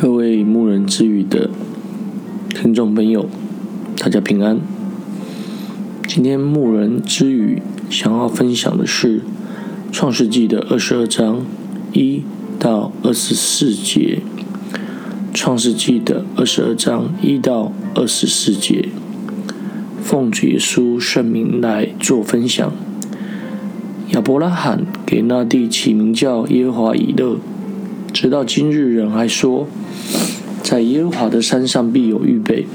各位牧人之语的听众朋友，大家平安。今天牧人之语想要分享的是《创世纪》的二十二章一到二十四节，《创世纪》的二十二章一到二十四节，奉主耶稣圣名来做分享。亚伯拉罕给那地起名叫耶和华以勒。直到今日，人还说，在耶和华的山上必有预备。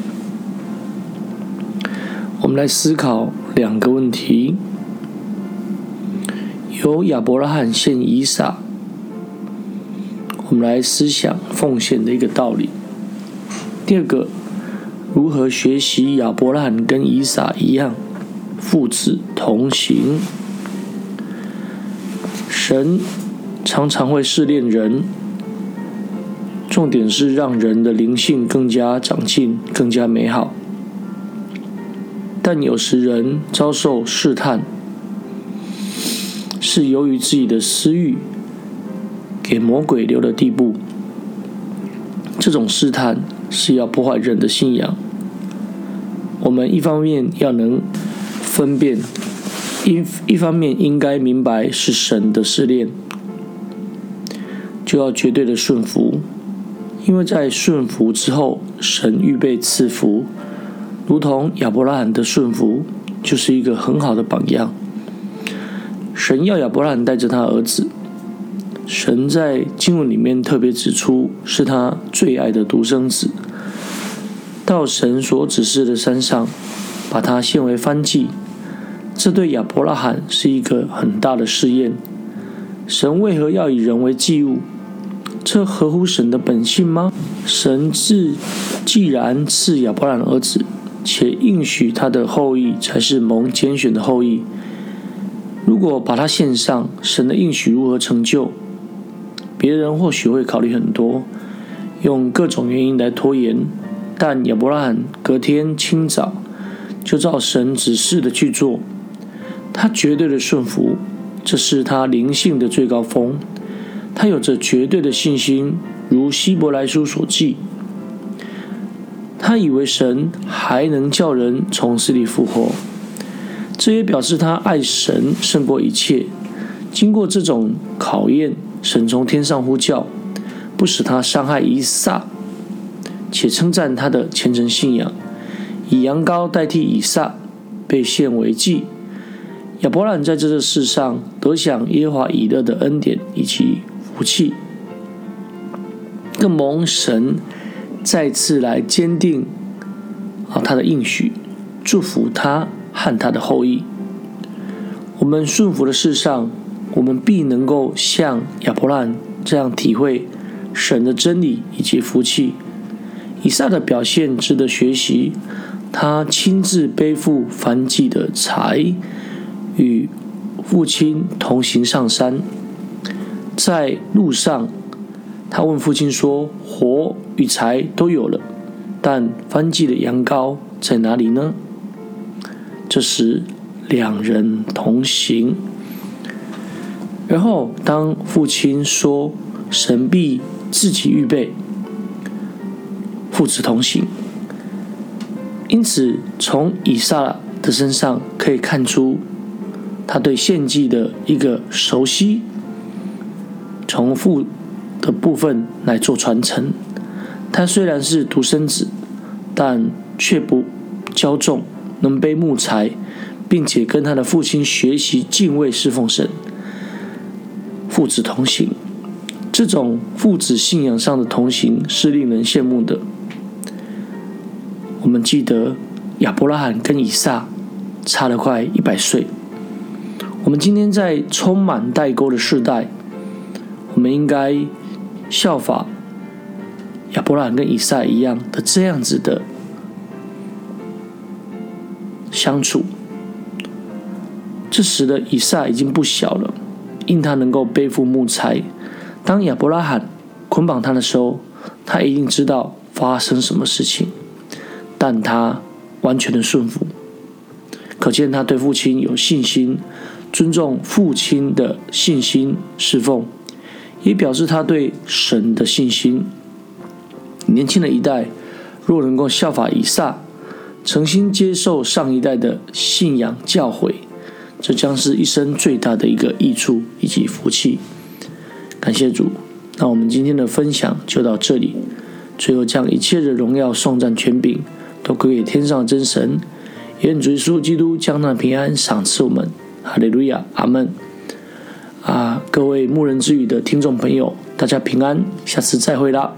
我们来思考两个问题：由亚伯拉罕献以撒，我们来思想奉献的一个道理。第二个，如何学习亚伯拉罕跟以撒一样，父子同行？神常常会试炼人。重点是让人的灵性更加长进，更加美好。但有时人遭受试探，是由于自己的私欲给魔鬼留的地步。这种试探是要破坏人的信仰。我们一方面要能分辨，一一方面应该明白是神的试炼，就要绝对的顺服。因为在顺服之后，神预备赐福，如同亚伯拉罕的顺服，就是一个很好的榜样。神要亚伯拉罕带着他儿子，神在经文里面特别指出，是他最爱的独生子，到神所指示的山上，把他献为燔祭。这对亚伯拉罕是一个很大的试验。神为何要以人为祭物？这合乎神的本性吗？神自既然赐亚伯兰儿子，且应许他的后裔才是蒙拣选的后裔，如果把他献上，神的应许如何成就？别人或许会考虑很多，用各种原因来拖延，但亚伯拉罕隔天清早就照神指示的去做，他绝对的顺服，这是他灵性的最高峰。他有着绝对的信心，如希伯来书所记。他以为神还能叫人从死里复活，这也表示他爱神胜过一切。经过这种考验，神从天上呼叫，不使他伤害以撒，且称赞他的虔诚信仰，以羊羔代替以撒被献为祭。亚伯兰在这个世上得享耶和华以勒的恩典以及。福气，更蒙神再次来坚定啊他的应许，祝福他和他的后裔。我们顺服的事上，我们必能够像亚伯兰这样体会神的真理以及福气。以撒的表现值得学习，他亲自背负凡祭的柴，与父亲同行上山。在路上，他问父亲说：“火与柴都有了，但燔祭的羊羔在哪里呢？”这时，两人同行。然后，当父亲说：“神必自己预备，父子同行。”因此，从以撒的身上可以看出他对献祭的一个熟悉。从父的部分来做传承。他虽然是独生子，但却不骄纵，能背木材，并且跟他的父亲学习敬畏侍奉神，父子同行。这种父子信仰上的同行是令人羡慕的。我们记得亚伯拉罕跟以撒差了快一百岁。我们今天在充满代沟的世代。我们应该效法亚伯拉罕跟以撒一样的这样子的相处。这时的以撒已经不小了，因他能够背负木材。当亚伯拉罕捆绑他的时候，他一定知道发生什么事情，但他完全的顺服，可见他对父亲有信心，尊重父亲的信心侍奉。也表示他对神的信心。年轻的一代若能够效法以撒，诚心接受上一代的信仰教诲，这将是一生最大的一个益处以及福气。感谢主，那我们今天的分享就到这里。最后，将一切的荣耀、颂赞、权柄都归给天上真神，愿主耶稣基督将那平安赏赐我们。哈利路亚，阿门。啊，各位牧人之语的听众朋友，大家平安，下次再会啦。